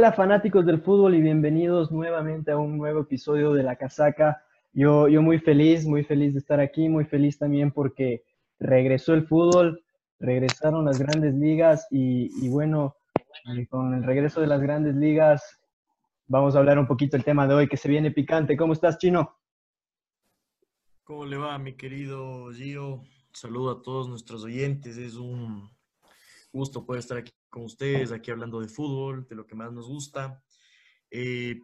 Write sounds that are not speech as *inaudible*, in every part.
Hola fanáticos del fútbol y bienvenidos nuevamente a un nuevo episodio de La Casaca. Yo, yo muy feliz, muy feliz de estar aquí, muy feliz también porque regresó el fútbol, regresaron las grandes ligas y, bueno, con el regreso de las grandes ligas vamos a hablar un poquito del tema de hoy que se viene picante. ¿Cómo estás, Chino? ¿Cómo le va, mi querido Gio? Saludo a todos nuestros oyentes. Es un gusto poder estar aquí con ustedes, aquí hablando de fútbol, de lo que más nos gusta. Eh,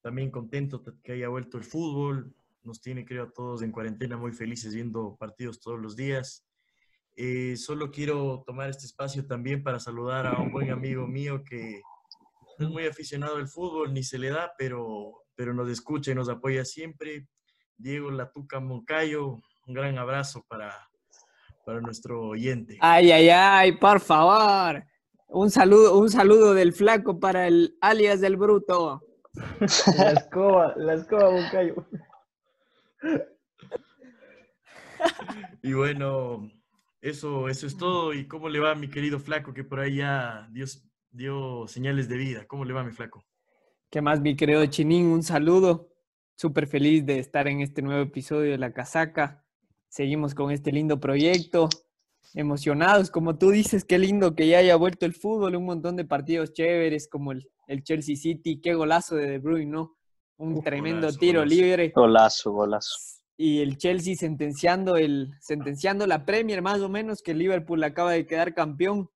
también contento que haya vuelto el fútbol. Nos tiene, creo, a todos en cuarentena muy felices viendo partidos todos los días. Eh, solo quiero tomar este espacio también para saludar a un buen amigo mío que es muy aficionado al fútbol, ni se le da, pero, pero nos escucha y nos apoya siempre. Diego Latuca Moncayo, un gran abrazo para, para nuestro oyente. Ay, ay, ay, por favor. Un saludo, un saludo del flaco para el alias del bruto. La escoba, la escoba Moncayo. Y bueno, eso, eso es todo. ¿Y cómo le va mi querido flaco que por ahí ya Dios dio señales de vida? ¿Cómo le va mi flaco? ¿Qué más, mi querido Chinín? Un saludo. Súper feliz de estar en este nuevo episodio de La Casaca seguimos con este lindo proyecto, emocionados, como tú dices, qué lindo que ya haya vuelto el fútbol, un montón de partidos chéveres como el, Chelsea City, qué golazo de De Bruyne, ¿no? Un tremendo tiro libre. Golazo, golazo. Y el Chelsea sentenciando, el, sentenciando la Premier más o menos, que Liverpool acaba de quedar campeón.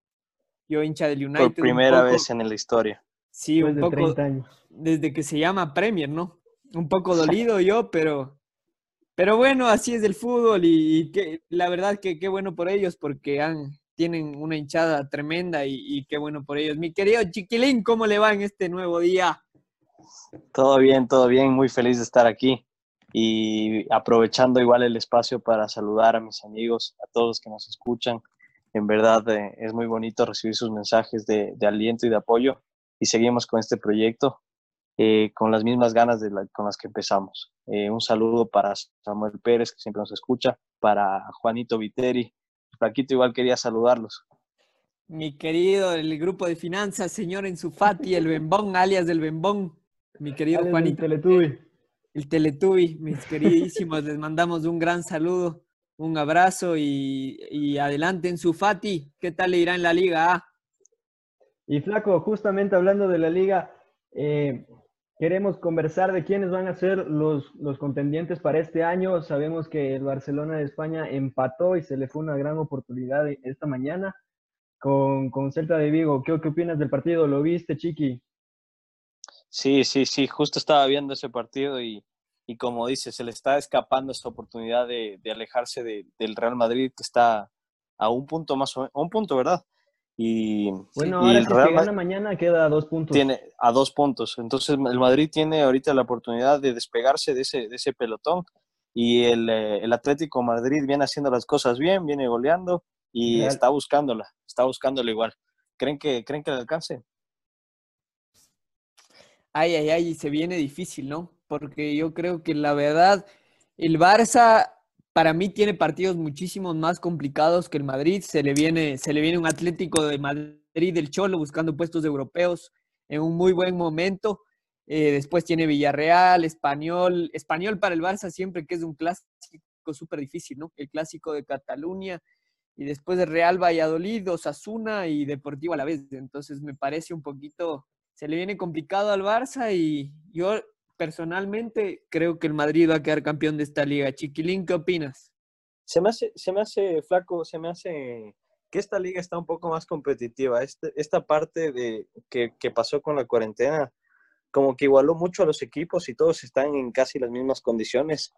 Yo hincha del United. Por primera vez en la historia. Sí, un poco. Desde que se llama Premier, ¿no? Un poco dolido yo, pero pero bueno, así es el fútbol y, que, la verdad que qué bueno por ellos porque han, tienen una hinchada tremenda y, qué bueno por ellos. Mi querido Chiquilín, ¿cómo le va en este nuevo día? Todo bien, todo bien, muy feliz de estar aquí y aprovechando igual el espacio para saludar a mis amigos, a todos los que nos escuchan. En verdad eh, es muy bonito recibir sus mensajes de, de aliento y de apoyo y seguimos con este proyecto eh, con las mismas ganas de con las que empezamos. Eh, un saludo para Samuel Pérez, que siempre nos escucha, para Juanito Viteri. Flaquito, igual quería saludarlos. Mi querido, el grupo de finanzas, señor Enzufati, el Bembón, alias del Bembón. Mi querido Juanito. El Teletubi. El Teletubi, mis queridísimos, les mandamos un gran saludo, un abrazo y, y adelante Enzufati. ¿Qué tal le irá en la liga? Y Flaco, justamente hablando de la liga, eh, Queremos conversar de quiénes van a ser los, los contendientes para este año. Sabemos que el Barcelona de España empató y se le fue una gran oportunidad esta mañana con, con Celta de Vigo. ¿Qué, ¿Qué opinas del partido? ¿Lo viste, Chiqui? Sí, sí, sí, justo estaba viendo ese partido y, y como dice, se le está escapando esa oportunidad de, de alejarse del Real Madrid que está a un punto más o menos, un punto, ¿verdad? Y, bueno, ahora el si Real gana mañana queda a dos puntos. Tiene a dos puntos. Entonces el Madrid tiene ahorita la oportunidad de despegarse de ese, de ese pelotón. Y el, eh, el Atlético Madrid viene haciendo las cosas bien, viene goleando y está buscándola, está buscándola igual. ¿Creen que, ¿Creen que le alcance? Ay, ay, ay, se viene difícil, ¿no? Porque yo creo que la verdad, el Barça para mí tiene partidos muchísimos más complicados que el Madrid. Se le viene, se le viene un Atlético de Madrid del Cholo buscando puestos europeos en un muy buen momento. Eh, después tiene Villarreal, Español. Español para el Barça siempre que es un clásico súper difícil, ¿no? El clásico de Cataluña. Y después de Real Valladolid, Osasuna y Deportivo a la vez. Entonces me parece un poquito, se le viene complicado al Barça y yo personalmente creo que el Madrid va a quedar campeón de esta liga. Chiquilín, ¿qué opinas? Se me hace, se me hace flaco, se me hace que esta liga está un poco más competitiva. Este, esta parte de que, pasó con la cuarentena, como que igualó mucho a los equipos y todos están en casi las mismas condiciones.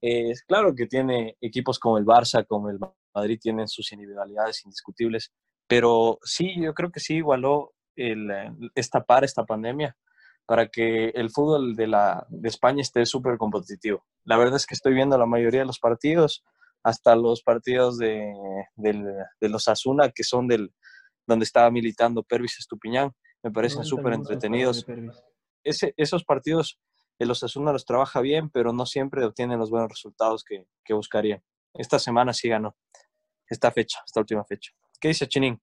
es claro que tiene equipos como el Barça, como el Madrid, tienen sus individualidades indiscutibles, pero sí, yo creo que sí igualó el, esta par, esta pandemia para que el fútbol de, la, de España esté súper competitivo. La verdad es que estoy viendo la mayoría de los partidos, hasta los partidos de, los Asuna, que son del, donde estaba militando Pervis Estupiñán, me parecen súper entretenidos. Ese, esos partidos de los Asuna los trabaja bien, pero no siempre obtienen los buenos resultados que, que buscarían. Esta semana sí ganó, esta fecha, esta última fecha. ¿Qué dice Chinín?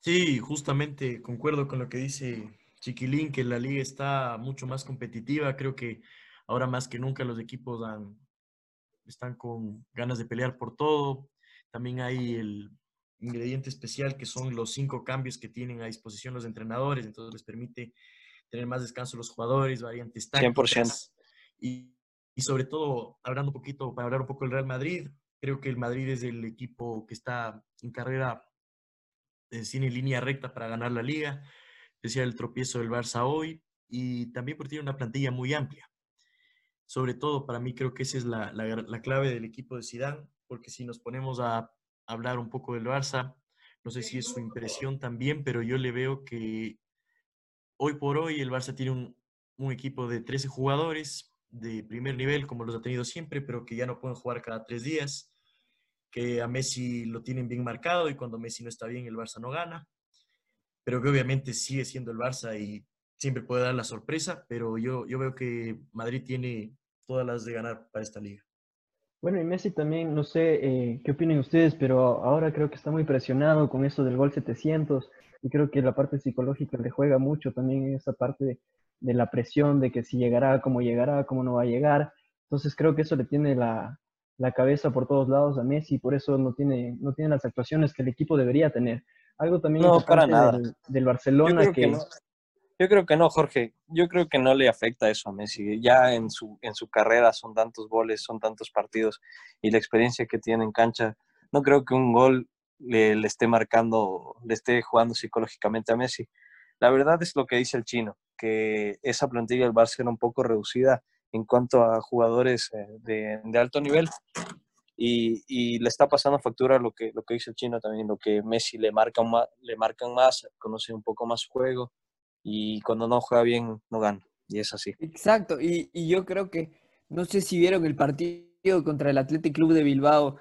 Sí, justamente concuerdo con lo que dice Chiquilín, que la liga está mucho más competitiva. Creo que ahora más que nunca los equipos están con ganas de pelear por todo. También hay el ingrediente especial que son los cinco cambios que tienen a disposición los entrenadores, entonces les permite tener más descanso los jugadores, variantes tácticas. 100%. Y, y sobre todo, hablando un poquito, para hablar un poco del Real Madrid, creo que el Madrid es el equipo que está en carrera, eh, sin línea recta para ganar la liga decía el tropiezo del Barça hoy, y también porque tiene una plantilla muy amplia. Sobre todo, para mí creo que esa es la, la, clave del equipo de Zidane, porque si nos ponemos a hablar un poco del Barça, no sé si es su impresión también, pero yo le veo que hoy por hoy el Barça tiene un, un equipo de 13 jugadores de primer nivel, como los ha tenido siempre, pero que ya no pueden jugar cada tres días, que a Messi lo tienen bien marcado y cuando Messi no está bien el Barça no gana pero que obviamente sigue siendo el Barça y siempre puede dar la sorpresa, pero yo, yo veo que Madrid tiene todas las de ganar para esta liga. Bueno, y Messi también, no sé eh, qué opinan ustedes, pero ahora creo que está muy presionado con eso del gol 700 y creo que la parte psicológica le juega mucho también esa parte de, la presión de que si llegará, cómo llegará, cómo no va a llegar. Entonces creo que eso le tiene la, la cabeza por todos lados a Messi, por eso no tiene, no tiene las actuaciones que el equipo debería tener. Algo también no, para nada. Del, Barcelona que... no. Yo creo que no, Jorge. Yo creo que no le afecta eso a Messi. Ya en su, en su carrera son tantos goles, son tantos partidos y la experiencia que tiene en cancha, no creo que un gol le, le, esté marcando, le esté jugando psicológicamente a Messi. La verdad es lo que dice el chino, que esa plantilla del Barça era un poco reducida en cuanto a jugadores eh, de, de alto nivel y, le está pasando factura lo que, lo que dice el chino también, lo que Messi le, marca más, le marcan más, conoce un poco más juego y cuando no juega bien no gana. Y es así. Exacto, y, y yo creo que, no sé si vieron el partido contra el Athletic Club de Bilbao,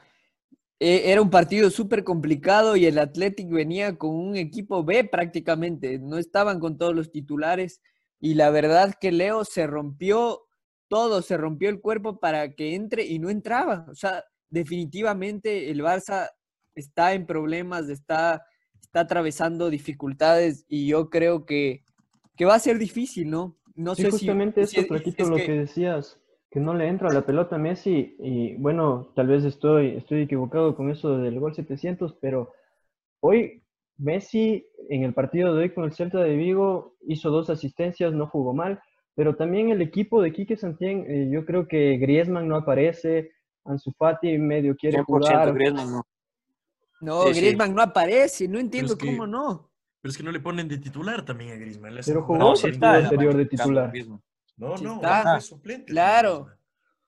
e, era un partido súper complicado y el Athletic venía con un equipo B prácticamente, no estaban con todos los titulares y la verdad que Leo se rompió todo, se rompió el cuerpo para que entre y no entraba. O sea, definitivamente el Barça está en problemas, está, está atravesando dificultades y yo creo que, que va a ser difícil, ¿no? No sé justamente si, esto, si lo que... decías, que no le entra la pelota a Messi y bueno, tal vez estoy, estoy equivocado con eso del gol 700, pero hoy Messi en el partido de hoy con el Celta de Vigo hizo dos asistencias, no jugó mal, pero también el equipo de Quique Santien, eh, yo creo que Griezmann no aparece, Ansu Fati medio quiere jugar. Griezmann no. No, Griezmann no aparece, no entiendo cómo no. Pero es que no le ponen de titular también a Griezmann. Pero jugó no, el anterior de titular. No, no, suplente. Claro.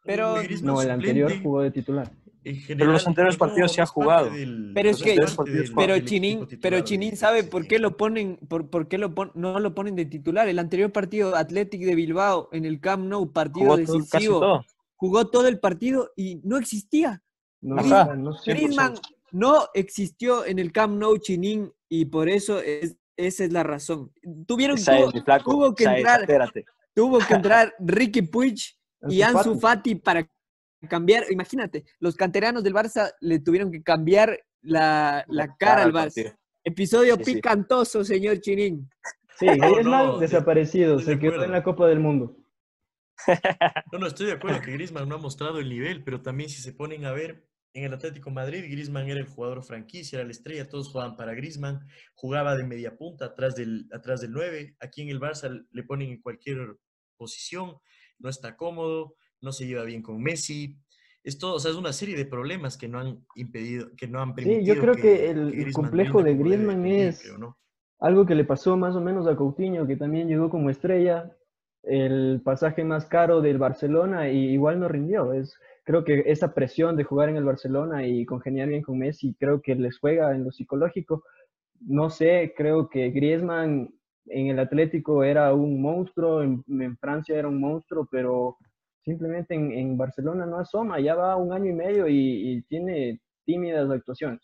Pero no, el anterior jugó de titular. pero los anteriores partidos se ha jugado. pero es que, pero Chinín, pero Chinín sabe por qué lo ponen, por, por qué lo no lo ponen de titular. El anterior partido Athletic de Bilbao en el Camp Nou, partido decisivo jugó todo el partido y no existía. No, Griezmann, no, existió en el Camp Nou Chinín y por eso es, esa es la razón. Tuvieron tuvo, que entrar, tuvo que *laughs* entrar Ricky Puig y Ansu Fati para cambiar, imagínate, los canteranos del Barça le tuvieron que cambiar la, cara al Barça. Episodio picantoso, señor Chinín. Sí, desaparecido, se quedó en la Copa del Mundo. No, no, estoy de acuerdo que *laughs* Griezmann no ha mostrado el nivel, pero también si se ponen a ver, en el Atlético Madrid, Griezmann era el jugador franquicia, era la estrella, todos jugaban para Griezmann, jugaba de media punta atrás del, atrás del 9, aquí en el Barça le ponen en cualquier posición, no está cómodo, no se lleva bien con Messi, es todo, o sea, es una serie de problemas que no han impedido, que no han permitido. Sí, yo creo que, el, complejo de Griezmann es algo que le pasó más o menos a Coutinho, que también llegó como estrella, el pasaje más caro del Barcelona y igual no rindió. Es, creo que esa presión de jugar en el Barcelona y congeniar bien con Messi, creo que les juega en lo psicológico. No sé, creo que Griezmann en el Atlético era un monstruo, en, Francia era un monstruo, pero simplemente en, Barcelona no asoma, ya va un año y medio y, tiene tímidas actuaciones.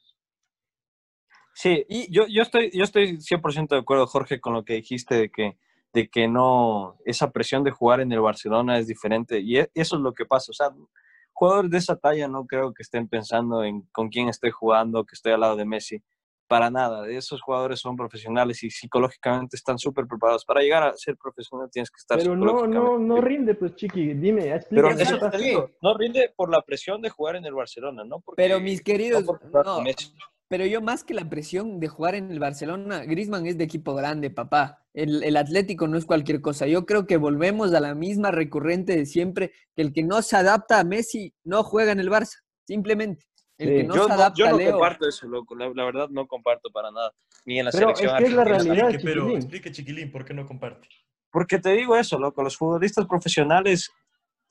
Sí, y yo, yo, estoy, yo estoy 100% de acuerdo, Jorge, con lo que dijiste de que de que no, esa presión de jugar en el Barcelona es diferente. Y e, eso es lo que pasa. O sea, jugadores de esa talla no creo que estén pensando en con quién estoy jugando, que estoy al lado de Messi. para nada. Esos jugadores son profesionales y psicológicamente están súper preparados. Para llegar a ser profesional tienes que estar Pero no, no, no rinde, pues Chiqui, dime, Pero eso te digo, no rinde por la presión de jugar en el Barcelona, ¿no? Porque, Pero mis queridos, no no. Pero yo más que la presión de jugar en el Barcelona, Griezmann es de equipo grande, papá. El, el Atlético no es cualquier cosa. Yo creo que volvemos a la misma recurrente de siempre, que el que no se adapta a Messi no juega en el Barça, simplemente. El Sí. que no yo se no, adapta yo a no Leo. comparto eso, loco. La, la verdad no comparto para nada. Ni en la Pero es selección que es la realidad. Explique, pero explique, chiquilín, ¿por qué no comparte? Porque te digo eso, loco. Los futbolistas profesionales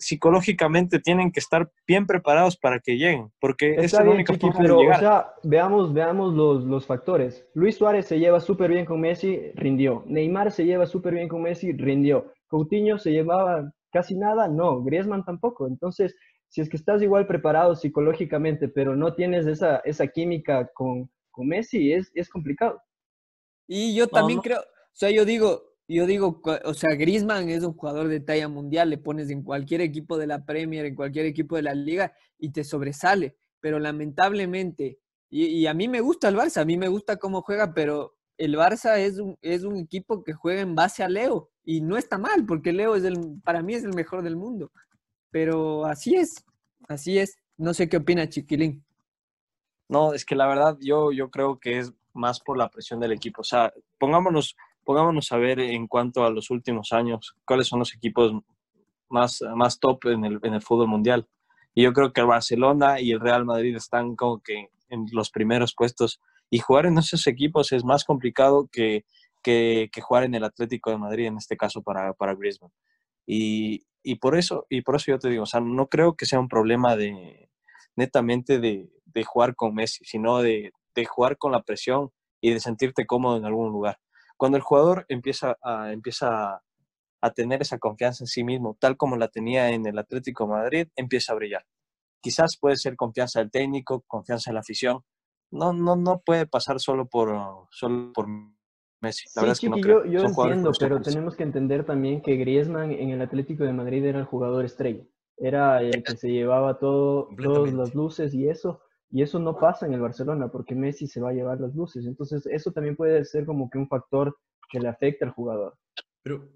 psicológicamente tienen que estar bien preparados para que lleguen. Porque Está es la bien, única Chiqui, forma de pero o sea, veamos, veamos los, los factores. Luis Suárez se lleva súper bien con Messi, rindió. Neymar se lleva súper bien con Messi, rindió. Coutinho se llevaba casi nada, no. Griezmann tampoco. Entonces, si es que estás igual preparado psicológicamente, pero no tienes esa, esa química con, con Messi, es, es complicado. Y yo también no. creo, o sea, yo digo, yo digo, o sea, Griezmann es un jugador de talla mundial, le pones en cualquier equipo de la Premier, en cualquier equipo de la Liga y te sobresale, pero lamentablemente, y, y a mí me gusta el Barça, a mí me gusta cómo juega, pero el Barça es un, es un equipo que juega en base a Leo y no está mal, porque Leo es el, para mí es el mejor del mundo, pero así es, así es. No sé qué opina Chiquilín. No, es que la verdad yo, yo creo que es más por la presión del equipo. O sea, pongámonos, pongámonos a ver en cuanto a los últimos años, cuáles son los equipos más, más top en el, en el fútbol mundial. Y yo creo que el Barcelona y el Real Madrid están como que en los primeros puestos. Y jugar en esos equipos es más complicado que, que, jugar en el Atlético de Madrid, en este caso para, para Griezmann. Y, y, por eso, y por eso yo te digo, o sea, no creo que sea un problema de netamente de, de jugar con Messi, sino de, de, jugar con la presión y de sentirte cómodo en algún lugar. Cuando el jugador empieza a, empieza a, tener esa confianza en sí mismo, tal como la tenía en el Atlético de Madrid, empieza a brillar. Quizás puede ser confianza del técnico, confianza en la afición. No, no, no puede pasar solo por, solo por Messi. La sí, verdad es que no yo, creo. yo entiendo, pero tenemos que entender también que Griezmann en el Atlético de Madrid era el jugador estrella. Era el que se llevaba todo, todas las luces y eso. Y eso no pasa en el Barcelona porque Messi se va a llevar las luces. Entonces, eso también puede ser como que un factor que le afecta al jugador. Pero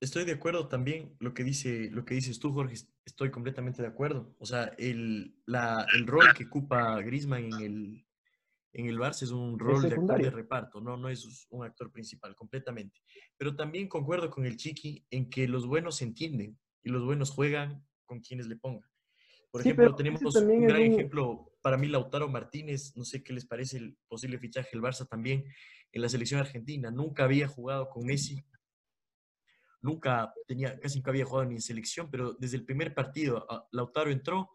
estoy de acuerdo también lo que dice, lo que dices tú, Jorge. Estoy completamente de acuerdo. O sea, el, la, el rol que ocupa Griezmann en el, en el Barça es un rol de actor de reparto, no, no es un actor principal, completamente. Pero también concuerdo con el Chiqui en que los buenos se entienden y los buenos juegan con quienes le pongan. Por Sí, ejemplo, tenemos un gran un- ejemplo para mí, Lautaro Martínez. No sé qué les parece el posible fichaje del Barça también en la selección argentina. Nunca había jugado con Messi. Nunca tenía, casi nunca había jugado ni en selección, pero desde el primer partido a- Lautaro entró,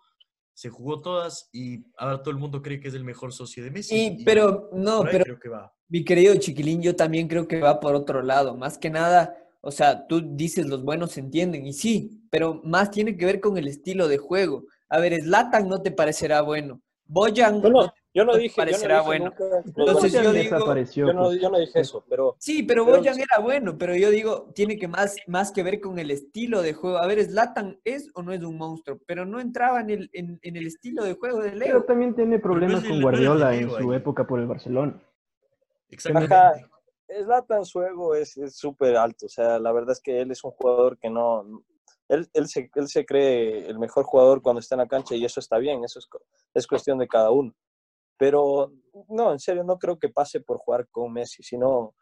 se jugó todas y ahora todo el mundo cree que es el mejor socio de Messi. Y, pero, no, pero creo que va. Mi querido Chiquilín, yo también creo que va por otro lado. Más que nada, o sea, tú dices los buenos se entienden, y sí, pero más tiene que ver con el estilo de juego. A ver, Zlatan no te parecerá bueno. Boyan Yo no, no- yo no no te dije, yo no parecerá dije bueno. nunca Entonces, yo digo- desapareció. Yo no, yo no dije eso, pero Sí, pero Pero Boyan era bueno, pero yo digo, tiene que más, más que ver con el estilo de juego. A ver, Zlatan es o no es un monstruo, pero no entraba en el, en, en el estilo de juego de Pero Leo. también tiene problemas con Guardiola en su época por el Barcelona. Exactamente. Zlatan su ego es es súper alto, o sea, la verdad es que él es un jugador que no, él, él, se, él se cree el mejor jugador cuando está en la cancha y eso está bien, eso es, es cuestión de cada uno. Pero no, en serio, no creo que pase por jugar con Messi, sino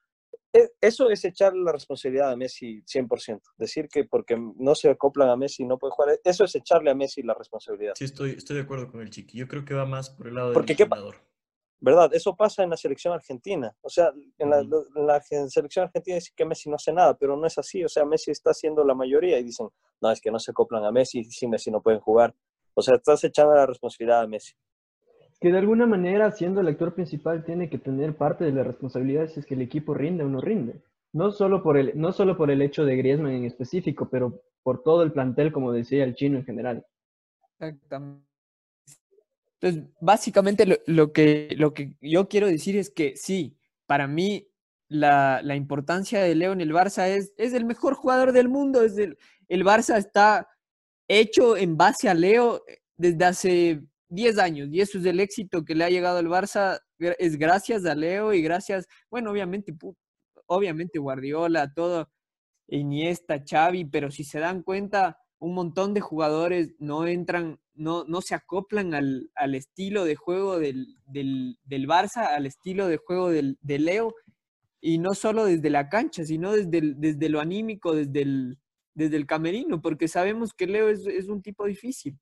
e- eso es echarle la responsabilidad a Messi 100%. Decir que porque no se acoplan a Messi no puede jugar, eso es echarle a Messi la responsabilidad. Sí, estoy, estoy de acuerdo con el Chiqui. Yo creo que va más por el lado del Porque ¿qué. ¿Verdad? Eso pasa en la selección argentina. O sea, en la, en selección argentina dicen que Messi no hace nada, pero no es así. O sea, Messi está haciendo la mayoría y dicen, no, es que no se acoplan a Messi, y sin Messi no pueden jugar. O sea, estás echando la responsabilidad a Messi. Que de alguna manera, siendo el actor principal, tiene que tener parte de la responsabilidad si es que el equipo rinde o no rinde. No solo por el, no solo por el hecho de Griezmann en específico, pero por todo el plantel, como decía el chino en general. Exactamente. Entonces, básicamente lo, que, lo que yo quiero decir es que sí, para mí la, la importancia de Leo en el Barça es, es el mejor jugador del mundo. Es el, el Barça está hecho en base a Leo desde hace 10 años y eso es el éxito que le ha llegado al Barça, es gracias a Leo y gracias, bueno, obviamente, obviamente Guardiola, todo, Iniesta, Xavi, pero si se dan cuenta, un montón de jugadores no entran, no, no se acoplan al, estilo de juego del, del, Barça, al estilo de juego del, de Leo, y no solo desde la cancha, sino desde, desde lo anímico, desde el, desde el camerino, porque sabemos que Leo es, es un tipo difícil.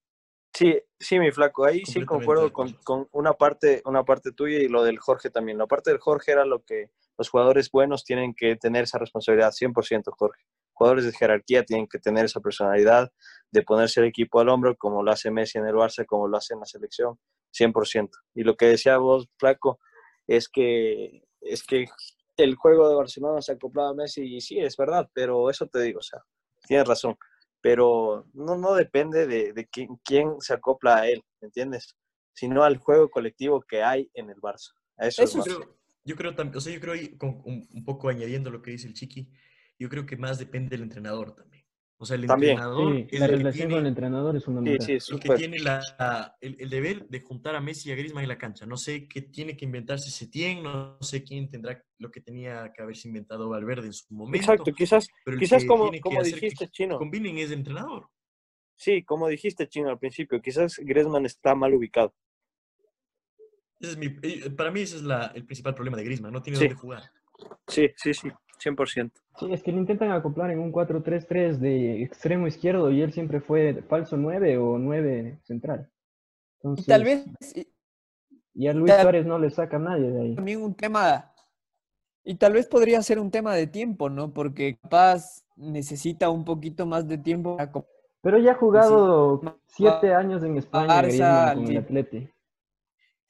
Sí, sí, mi flaco, ahí sí concuerdo con, con, una, parte, una parte tuya y lo del Jorge también. La parte del Jorge era lo que los jugadores buenos tienen que tener esa responsabilidad, 100% Jorge. Jugadores de jerarquía tienen que tener esa personalidad de ponerse el equipo al hombro, como lo hace Messi en el Barça, como lo hace en la selección, 100%. Y lo que decía vos, flaco, es que, es que el juego de Barcelona se acoplaba a Messi y sí, es verdad, pero eso te digo, o sea, tienes razón pero no, no depende de, de quién, quién, se acopla a él, ¿me entiendes? Sino al juego colectivo que hay en el Barça. Eso, Eso creo, yo creo también, o sea, yo creo, un, un, poco añadiendo lo que dice el Chiqui, yo creo que más depende del entrenador también. O sea, el entrenador. es la relación con el entrenador es fundamental. Sí, sí, el que tiene la, el, el, deber de juntar a Messi y a Griezmann en la cancha. No sé qué tiene que inventarse Setién, no sé quién tendrá lo que tenía que haberse inventado Valverde en su momento. Exacto, quizás, quizás como, como dijiste, Chino. Combinen es el entrenador. Sí, como dijiste, Chino, al principio, quizás Griezmann está mal ubicado. Ese es mi, eh, para mí ese es la, el principal problema de Griezmann, no tiene dónde jugar. Sí, sí, sí. 100%. Sí, es que le intentan acoplar en un 4-3-3 de extremo izquierdo y él siempre fue falso 9 o 9 central. Entonces, y tal vez. Y a Luis Suárez no le saca nadie de ahí. También un tema. Y tal vez podría ser un tema de tiempo, ¿no? Porque capaz necesita un poquito más de tiempo. Pero ya ha jugado 7 años en España Barça, con el Atleti.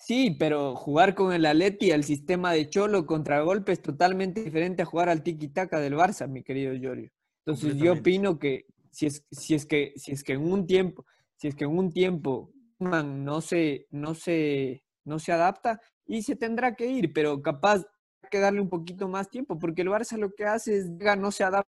Sí, pero jugar con el Atleti al sistema de Cholo contra golpe es totalmente diferente a jugar al tiki-taka del Barça, mi querido Giorgio. Entonces yo opino que si es, si es que si es que en un tiempo, si es que en un tiempo no se, no se, no se adapta y se tendrá que ir, pero capaz que darle un poquito más tiempo, porque el Barça lo que hace es no se adapta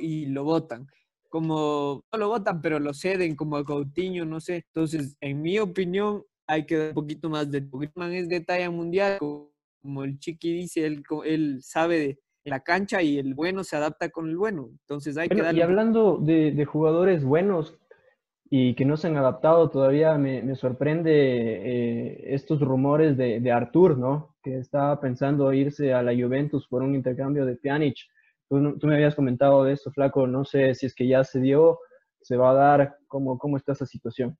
y lo votan. Como no lo votan, pero lo ceden como a Coutinho, no sé. Entonces, en mi opinión, hay que dar un poquito más de... Griezmann es de talla mundial, como el Chiqui dice, él, él sabe de la cancha y el bueno se adapta con el bueno. Entonces hay que darle... Y hablando de, de, jugadores buenos y que no se han adaptado, todavía me, me sorprende eh, estos rumores de, de, Artur, ¿no? Que estaba pensando irse a la Juventus por un intercambio de Pjanic. Tú, tú, me habías comentado de eso, Flaco. No sé si es que ya se dio, se va a dar, ¿cómo, cómo está esa situación?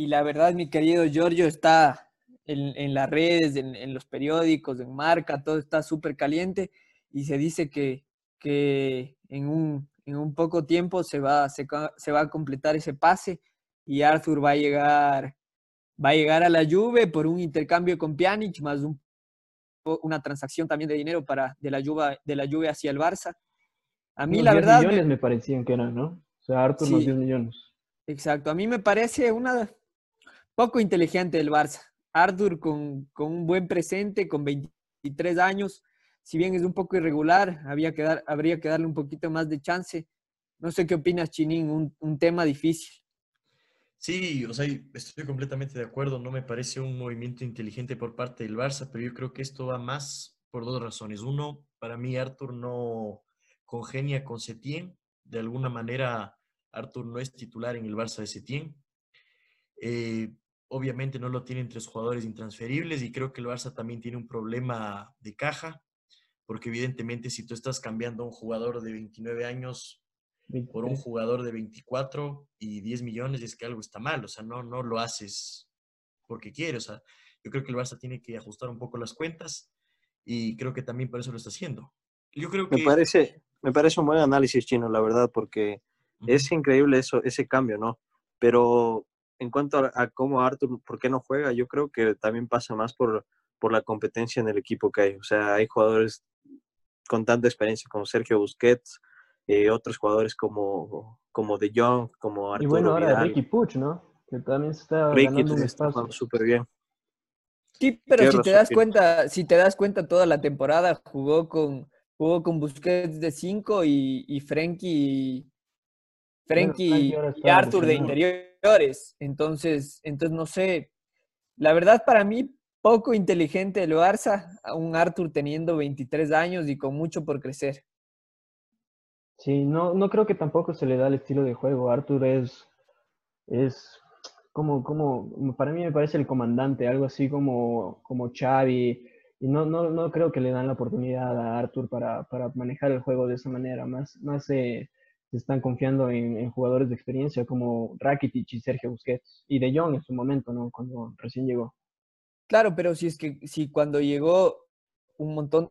Y la verdad, mi querido Giorgio, está en, las redes, en, los periódicos, en marca, todo está súper caliente y se dice que, que en, un, en un poco tiempo se va, se, se, va a completar ese pase y Arthur va a llegar, va a, llegar a la Juve por un intercambio con Pjanic, más un, una transacción también de dinero para, de, la Juve, de la Juve hacia el Barça. A mí, la verdad. millones me... parecían que eran, ¿no? O sea, Arthur sí, 10 millones. Exacto. A mí me parece una, poco inteligente del Barça. Arthur con, con, un buen presente, con 23 años, si bien es un poco irregular, que dar, habría que darle un poquito más de chance. No sé qué opinas, Chinín, un, un tema difícil. Sí, o sea, estoy completamente de acuerdo. No me parece un movimiento inteligente por parte del Barça, pero yo creo que esto va más por dos razones. Uno, para mí Arthur no congenia con Setién. De alguna manera, Arthur no es titular en el Barça de Setién. Eh, obviamente no lo tienen tres jugadores intransferibles y creo que el Barça también tiene un problema de caja, porque evidentemente si tú estás cambiando a un jugador de 29 años por un jugador de 24 y 10 millones, es que algo está mal, o sea, no, no lo haces porque quieres, o sea, yo creo que el Barça tiene que ajustar un poco las cuentas y creo que también por eso lo está haciendo. Yo creo que... Me parece, me parece un buen análisis chino, la verdad, porque es increíble eso, ese cambio, ¿no? Pero en cuanto a, cómo Arthur, ¿por qué no juega? Yo creo que también pasa más por, por la competencia en el equipo que hay. O sea, hay jugadores con tanta experiencia como Sergio Busquets, eh, otros jugadores como, como De Jong, como Arturo Y bueno, ahora Ricky Puch, ¿no? Que también se está Ricky ganando un espacio. súper bien. Sí, pero si te das cuenta, si te das cuenta toda la temporada jugó con jugó con Busquets de 5 y, y Frenkie Frenkie y Arthur de interior Entonces, entonces no sé. La verdad, para mí, poco inteligente el Barça, un Arthur teniendo 23 años y con mucho por crecer. Sí, no, no creo que tampoco se le da el estilo de juego. Arthur es, es como, como, para mí me parece el comandante, algo así como, como Xavi. Y no, no, no creo que le dan la oportunidad a Arthur para, para manejar el juego de esa manera. Más, más se están confiando en, en, jugadores de experiencia como Rakitic y Sergio Busquets. Y De Jong en su momento, ¿no? Cuando recién llegó. Claro, pero si es que si cuando llegó un montón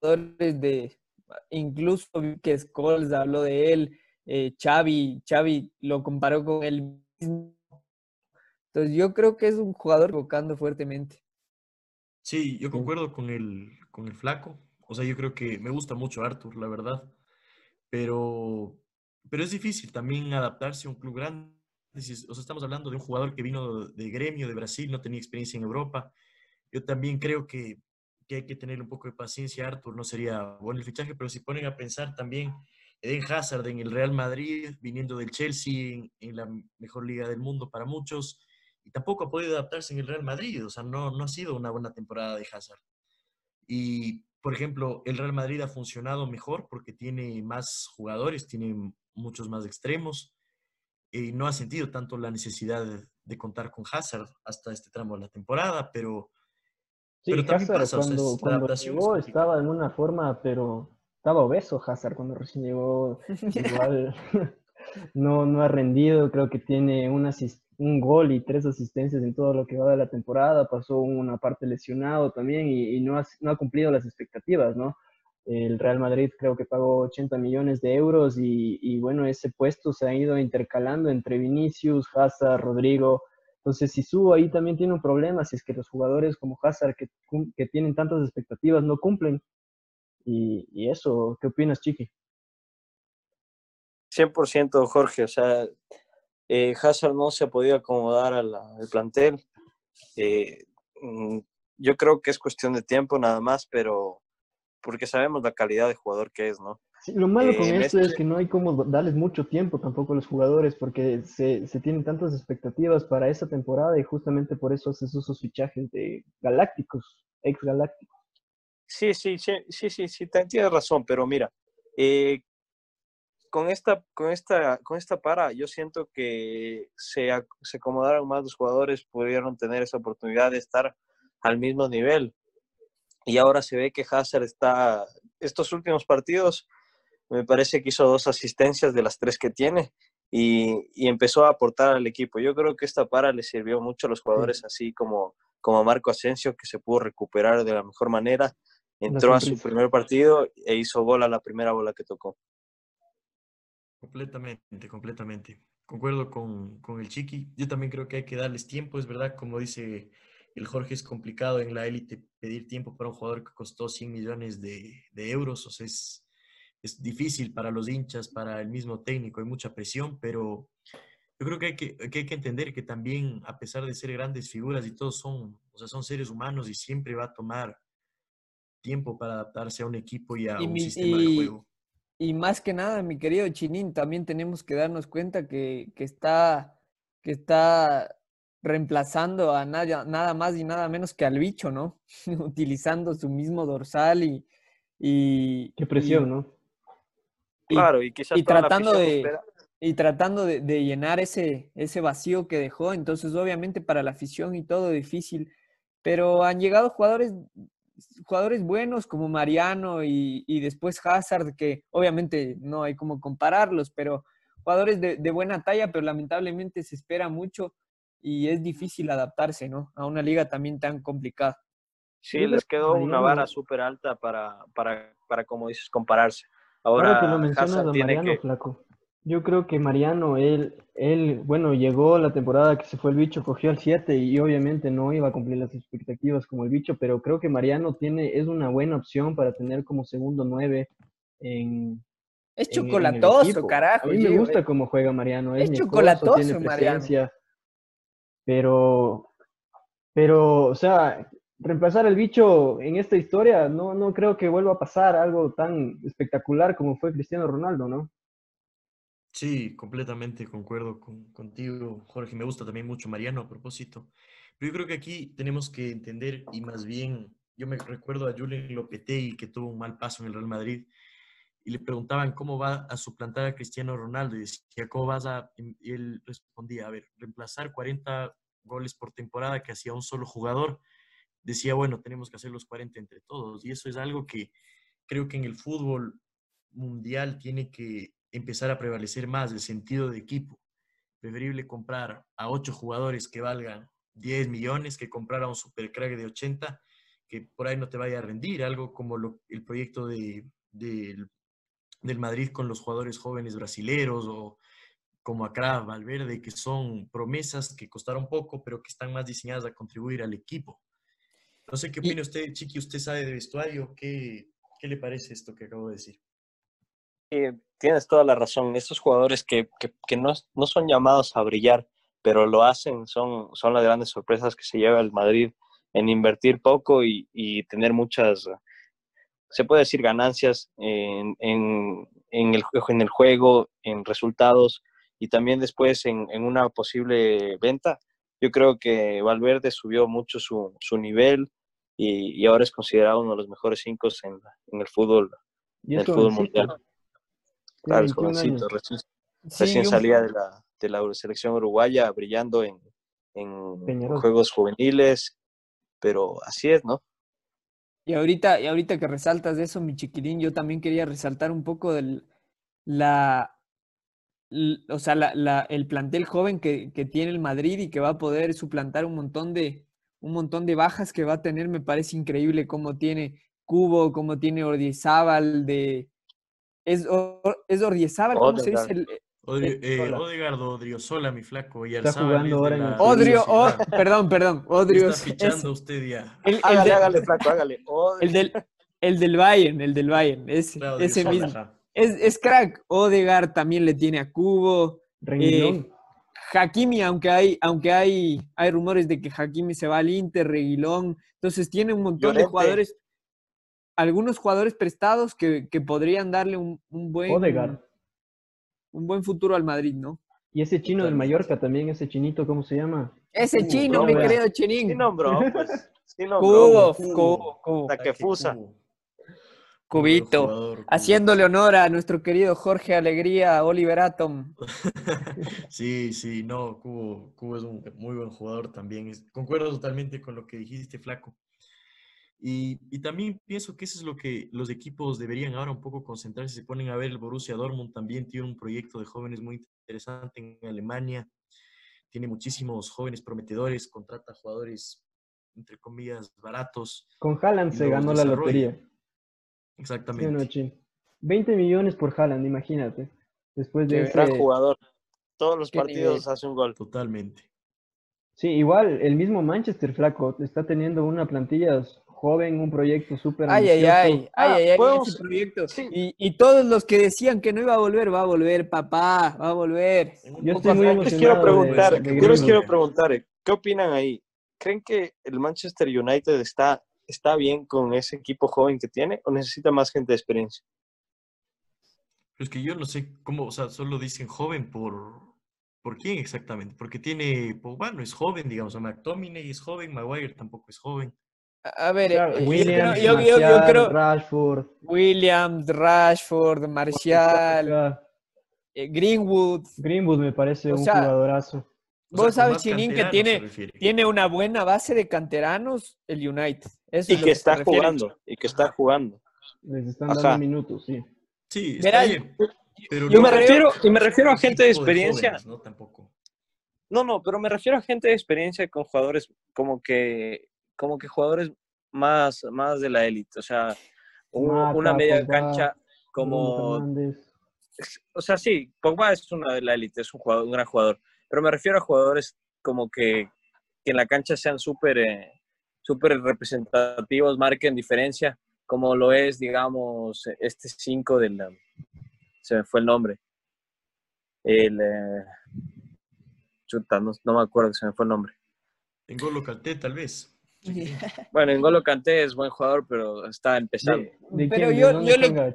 de incluso que Scholes habló de él, eh, Xavi, Xavi lo comparó con él mismo. Entonces yo creo que es un jugador evocando fuertemente. Sí, yo concuerdo con el, con el flaco. O sea, yo creo que me gusta mucho Arthur, la verdad. Pero, pero es difícil también adaptarse a un club grande o sea, estamos hablando de un jugador que vino de gremio de Brasil, no tenía experiencia en Europa. Yo también creo que, que hay que tener un poco de paciencia. Arthur no sería bueno el fichaje, pero si ponen a pensar también Eden Hazard en el Real Madrid, viniendo del Chelsea, en, en, la mejor liga del mundo para muchos, y tampoco ha podido adaptarse en el Real Madrid. O sea, no, no ha sido una buena temporada de Hazard. Y, por ejemplo, el Real Madrid ha funcionado mejor porque tiene más jugadores, tiene muchos más extremos y no ha sentido tanto la necesidad de, contar con Hazard hasta este tramo de la temporada, pero, sí, pero también Hazard, pasa, cuando, o sea, cuando llegó estaba en una forma, pero estaba obeso Hazard cuando recién llegó, *laughs* igual *laughs* no, no ha rendido, creo que tiene un, un gol y tres asistencias en todo lo que va de la temporada, pasó una parte lesionado también y, y no, ha, no ha cumplido las expectativas, ¿no? El Real Madrid creo que pagó 80 millones de euros y, bueno, ese puesto se ha ido intercalando entre Vinicius, Hazard, Rodrigo. Entonces, si subo ahí también tiene un problema, si es que los jugadores como Hazard, que, que tienen tantas expectativas, no cumplen. Y, eso, ¿qué opinas, Chiqui? 100% Jorge, o sea, eh, Hazard no se ha podido acomodar al, plantel. Eh, mm, yo creo que es cuestión de tiempo nada más, pero porque sabemos la calidad de jugador que es, ¿no? Sí, lo malo con esto es este que no hay como darles mucho tiempo tampoco a los jugadores, porque se, se, tienen tantas expectativas para esa temporada y justamente por eso haces esos fichajes de galácticos, ex galácticos. Sí, sí, sí, sí, sí, sí, tienes razón, pero mira, eh, con esta, con esta, con esta para, yo siento que se, se acomodaron más los jugadores, pudieron tener esa oportunidad de estar al mismo nivel y ahora se ve que Hazard está, estos últimos partidos, me parece que hizo dos asistencias de las tres que tiene y, y, empezó a aportar al equipo. Yo creo que esta para le sirvió mucho a los jugadores, así como, como Marco Asensio, que se pudo recuperar de la mejor manera. Entró a su primer partido e hizo gol a la primera bola que tocó. Completamente, completamente. Concuerdo con, con el Chiqui. Yo también creo que hay que darles tiempo, es verdad, como dice el Jorge es complicado en la élite pedir tiempo para un jugador que costó 100 millones de, de euros, o sea, es, es, difícil para los hinchas, para el mismo técnico, hay mucha presión, pero yo creo que hay que, que hay que, entender que también, a pesar de ser grandes figuras y todos son, o sea, son seres humanos y siempre va a tomar tiempo para adaptarse a un equipo y a y un mi, sistema y, de juego. Y más que nada, mi querido Chinín, también tenemos que darnos cuenta que, que está, que está reemplazando a nada, nada más y nada menos que al bicho, ¿no? *laughs* Utilizando su mismo dorsal y... y Qué presión, ¿no? Y, claro, y quizás y tratando de y tratando de, de, llenar ese, ese vacío que dejó, entonces obviamente para la afición y todo difícil, pero han llegado jugadores jugadores buenos como Mariano y, y después Hazard, que obviamente no hay como compararlos, pero jugadores de, de buena talla, pero lamentablemente se espera mucho y es difícil adaptarse, ¿no? A una liga también tan complicada. Sí, les quedó una vara súper alta para, para, para, como dices, compararse. Ahora, Ahora que lo mencionas a Mariano, que... Flaco. Yo creo que Mariano, él, él, bueno, llegó la temporada que se fue el bicho, cogió al 7 y obviamente no iba a cumplir las expectativas como el bicho, pero creo que Mariano tiene, es una buena opción para tener como segundo 9 en, es chocolatoso, carajo. A mí me gusta cómo juega Mariano. Es, es chocolatoso, tiene Mariano. Pero, pero, o sea, reemplazar el bicho en esta historia, no, no creo que vuelva a pasar algo tan espectacular como fue Cristiano Ronaldo, ¿no? Sí, completamente concuerdo con, contigo, Jorge. Me gusta también mucho Mariano a propósito. Pero yo creo que aquí tenemos que entender y más bien, yo me recuerdo a Julen Lopetegui que tuvo un mal paso en el Real Madrid y le preguntaban cómo va a suplantar a Cristiano Ronaldo y decía, ¿cómo vas a...? Y él respondía, a ver, reemplazar 40 goles por temporada que hacía un solo jugador. Decía, bueno, tenemos que hacer los 40 entre todos. Y eso es algo que creo que en el fútbol mundial tiene que empezar a prevalecer más el sentido de equipo. Preferible comprar a ocho jugadores que valgan 10 millones que comprar a un supercrack de 80 que por ahí no te vaya a rendir, algo como el proyecto de, del Madrid con los jugadores jóvenes brasileros o como Acra, Valverde, que son promesas que costaron poco, pero que están más diseñadas a contribuir al equipo. No sé qué opina usted, Chiqui, usted sabe de vestuario, ¿qué, qué le parece esto que acabo de decir? Tienes toda la razón. Estos jugadores que, que, no, no, son llamados a brillar, pero lo hacen, son, son las grandes sorpresas que se lleva el Madrid en invertir poco y, y tener muchas, se puede decir, ganancias en, en, en, el, en el juego, en resultados y también después en, en una posible venta. Yo creo que Valverde subió mucho su, su nivel y, y, ahora es considerado uno de los mejores cinco en, en el fútbol, en el fútbol mundial. Claro, es jovencito, recién, sí, recién salía de la, de la selección uruguaya brillando en, en juegos juveniles, pero así es, ¿no? Y ahorita, y ahorita que resaltas de eso, mi chiquilín, yo también quería resaltar un poco del, la, o sea, la, la, el plantel joven que, que, tiene el Madrid y que va a poder suplantar un montón de un montón de bajas que va a tener, me parece increíble cómo tiene Cubo, cómo tiene Ordizábal de, es, es Ordiezábal, ¿cómo se dice? El, Odrio, eh, Odegaard Odriozola, mi flaco. Y está jugando ahora en la Odrio, oh, perdón, perdón. Odrio. Está fichando es, usted ya. El, el hágale, de, hágale, flaco, hágale. El del, el del Bayern, el del Bayern. Ese, claro, ese mismo. Es, es, crack. Odegaard también le tiene a Cubo. Eh, Hakimi, aunque hay, aunque hay, hay rumores de que Hakimi se va al Inter, Reguilón. Entonces tiene un montón Llorente. de jugadores algunos jugadores prestados que, que podrían darle un, un buen un buen futuro al Madrid, ¿no? Y ese chino del Mallorca también, ese chinito, ¿cómo se llama? Ese chino, mi querido chinín. Sí nombró, pues. Sí nombró. Cubo, cubo, cubo. La que fusa. Cubito, jugador, haciéndole honor a nuestro querido Jorge Alegría, Oliver Atom. *laughs* sí, sí, no, Cubo, Cubo es un muy buen jugador también. Concuerdo totalmente con lo que dijiste, Flaco. Y, y, también pienso que eso es lo que los equipos deberían ahora un poco concentrarse. Se ponen a ver el Borussia Dortmund también tiene un proyecto de jóvenes muy interesante en Alemania. Tiene muchísimos jóvenes prometedores, contrata jugadores, entre comillas, baratos. Con Haaland se ganó la lotería. Exactamente. Sí, 20 millones por Haaland, imagínate. Después de ese... gran jugador. Todos los partidos hace un gol. Totalmente. Sí, igual el mismo Manchester Flaco está teniendo una plantilla joven, un proyecto súper ay, ay, ay, ay, ay, ay, ese proyecto. Sí. Y, y, todos los que decían que no iba a volver, va a volver, papá, va a volver. Yo estoy muy les quiero preguntar, de, de yo les quiero preguntar, ¿qué opinan ahí? ¿Creen que el Manchester United está, está bien con ese equipo joven que tiene o necesita más gente de experiencia? Es que yo no sé cómo, o sea, solo dicen joven por, ¿Por quién exactamente? Porque tiene, pues, bueno, es joven, digamos, McTominay es joven, Maguire tampoco es joven. A ver, claro, eh, Williams, yo, Marcial, yo, yo, creo Rashford. Williams, Rashford, Marcial, eh, Greenwood. Greenwood me parece o un sea, jugadorazo. Vos o sea, sabes, Chinín, que tiene, tiene una buena base de canteranos el United. Eso y que, que está jugando, y que está jugando. Les están Ajá. dando minutos, sí. Sí, Verá, bien. Pero yo no me refiero, y me refiero a gente de experiencia. De jóvenes, ¿no? Tampoco. No, no, pero me refiero a gente de experiencia con jugadores como que como que jugadores más, más de la élite, o sea, un, Mata, una media Pogba, cancha como... O sea, sí, Pogba es una de la élite, es un, jugador, un gran jugador, pero me refiero a jugadores como que, que en la cancha sean súper eh, super representativos, marquen diferencia, como lo es, digamos, este 5 del... Se me fue el nombre. El... Eh, chuta, no, no me acuerdo, se me fue el nombre. En Golo Canté, tal vez. *laughs* Bueno, en Golo Canté es buen jugador, pero está empezando. ¿De, de pero quién, yo, yo juega.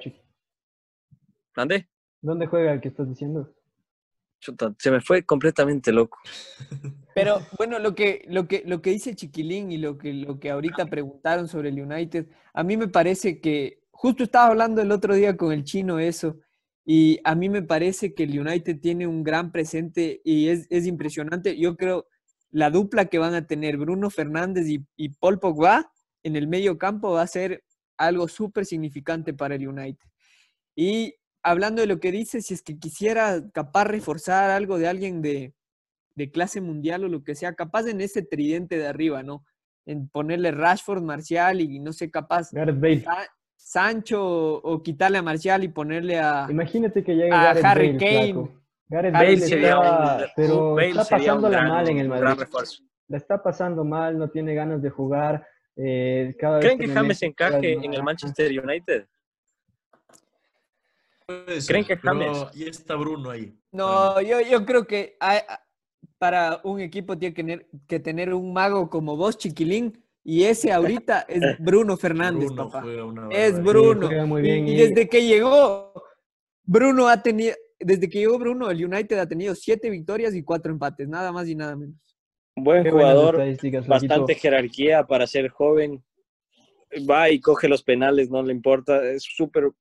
¿Dónde? ¿Dónde juega el que estás diciendo? Chuta, se me fue completamente loco. Pero bueno, lo que, lo que, lo que dice Chiquilín y lo que, lo que ahorita preguntaron sobre el United, a mí me parece que, justo estaba hablando el otro día con el chino eso, y a mí me parece que el United tiene un gran presente y es, es impresionante. Yo creo la dupla que van a tener Bruno Fernández y, y Paul Pogba en el medio campo va a ser algo súper significante para el United. Y hablando de lo que dice, si es que quisiera capaz reforzar algo de alguien de, de clase mundial o lo que sea, capaz en ese tridente de arriba, ¿no? En ponerle Rashford, Marcial y no sé, capaz. Sa- Sancho o quitarle a Marcial y ponerle a... Imagínate que llegue a Gareth Harry Bale, Kane. flaco. Gareth Bale Bale sería está, un- pero Bale está pasándola gran- mal en el Madrid. gran refuerzo. La está pasando mal, no tiene ganas de jugar. eh, cada vez ¿Creen que me James mete encaje en el. Manchester United? Puede ser, ¿Creen que James? Ya está Bruno ahí. No, yo, yo creo que hay- para un equipo tiene que tener, que tener un mago como vos, Chiquilín, y ese ahorita es *laughs* Bruno Fernández, Bruno papá. juega una Es. Bruno. juega muy Y- bien y, y- desde que llegó, Bruno ha tenido, desde que llegó Bruno, el United ha tenido siete victorias y cuatro empates, nada más y nada menos. Buen Qué jugador, bastante jerarquía para ser joven. Va y coge los penales, no le importa. Es súper.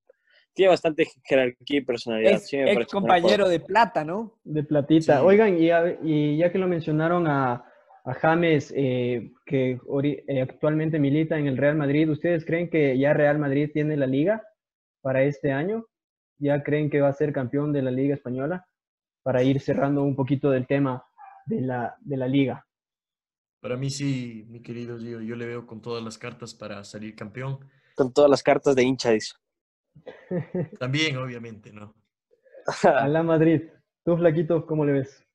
Tiene bastante jerarquía y personalidad. Es Sí ex compañero de plata, ¿no? De platita. Sí. Oigan, y, a- y ya que lo mencionaron a, a James, eh, que ori- eh, actualmente milita en el Real Madrid, ¿ustedes creen que ya Real Madrid tiene la liga para este año? ¿Ya creen que va a ser campeón de la Liga Española? Para ir cerrando un poquito del tema de la, de la liga. Para mí sí, mi querido Gio, yo le veo con todas las cartas para salir campeón. Con todas las cartas de hincha, dice. *laughs* También, obviamente, ¿no? *laughs* A la Madrid. Tú, Flaquito, ¿cómo le ves?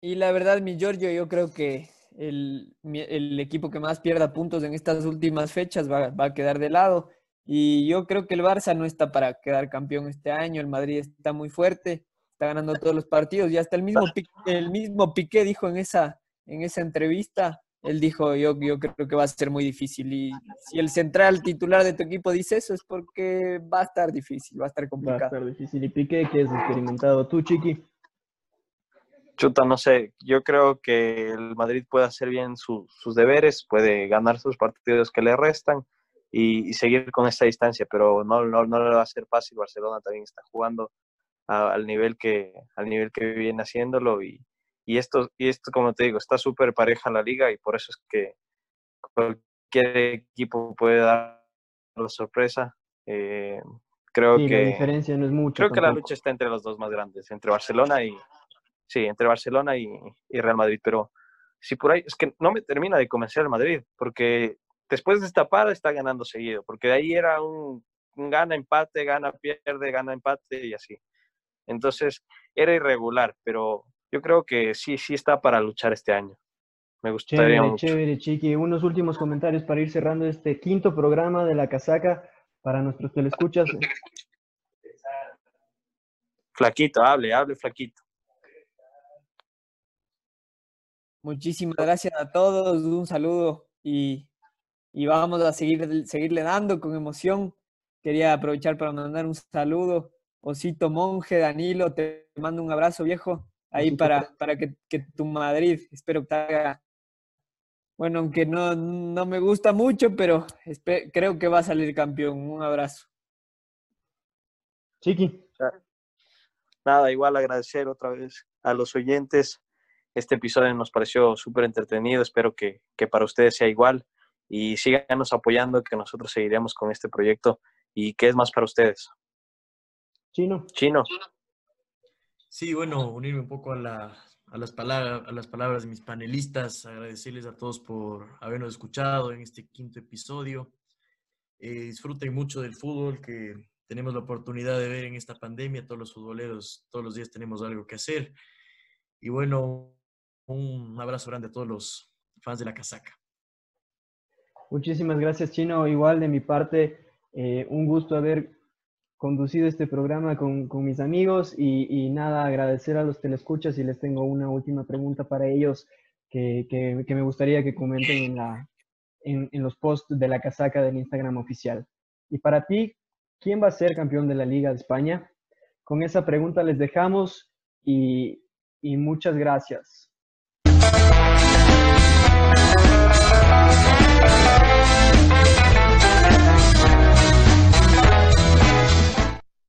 Y la verdad, mi Giorgio, yo creo que el, el equipo que más pierda puntos en estas últimas fechas va, va a quedar de lado. Y yo creo que el Barça no está para quedar campeón este año. El Madrid está muy fuerte, está ganando todos los partidos. Y hasta el mismo, Pi- el mismo Piqué dijo en esa, en esa entrevista, él dijo, yo, yo creo que va a ser muy difícil. Y si el central titular de tu equipo dice eso, es porque va a estar difícil, va a estar Va a complicado. estar difícil. Y Piqué, que es experimentado. Tú, Chiqui. Chuta, no sé. Yo creo que el Madrid puede hacer bien su- sus deberes, puede ganar sus partidos que le restan y, y seguir con esta distancia, pero no, no, no le va a ser fácil. Barcelona también está jugando a- al, nivel que, al nivel que viene haciéndolo y, y esto, y esto, como te digo, está súper pareja la liga y por eso es que cualquier equipo puede dar la sorpresa. Eh, creo Sí, que la diferencia no es mucho. creo que la tampoco. lucha está entre los dos más grandes, entre Barcelona y sí, entre Barcelona y, y Real Madrid, pero si por ahí es que no me termina de convencer el Madrid, porque después de esta para está ganando seguido, porque de ahí era un, un gana empate, gana pierde, gana empate y así. Entonces era irregular, pero yo creo que sí sí está para luchar este año. Me gustaría Chévere, mucho. chévere, Chiqui. Unos últimos comentarios para ir cerrando este quinto programa de la casaca para nuestros telescuchas. Flaquito, hable, hable, flaquito. Muchísimas gracias a todos, un saludo y, y vamos a seguir, seguirle dando con emoción. Quería aprovechar para mandar un saludo. Osito Monje, Danilo, te mando un abrazo viejo ahí para, para que, que tu Madrid, espero que te haga, bueno, aunque no, no me gusta mucho, pero creo que va a salir campeón. Un abrazo. Chiqui. Nada, igual agradecer otra vez a los oyentes. Este episodio nos pareció súper entretenido. Espero que, que para ustedes sea igual. Y síganos apoyando, que nosotros seguiremos con este proyecto. ¿Y qué es más para ustedes? Chino. Chino. Sí, bueno, unirme un poco a, la- a las palabras, a las palabras de mis panelistas, agradecerles a todos por habernos escuchado en este quinto episodio. Eh, disfruten mucho del fútbol que tenemos la oportunidad de ver en esta pandemia. Todos los futboleros, todos los días tenemos algo que hacer. Y bueno, un abrazo grande a todos los fans de la casaca. Muchísimas gracias, Chino. Igual de mi parte, eh, un gusto haber conducido este programa con, con mis amigos y, y nada, agradecer a los telescuchas y les tengo una última pregunta para ellos que, que- que me gustaría que comenten en, la, en, en los posts de la casaca del Instagram oficial. Y para ti, ¿quién va a ser campeón de la Liga de España? Con esa pregunta les dejamos y, y muchas gracias.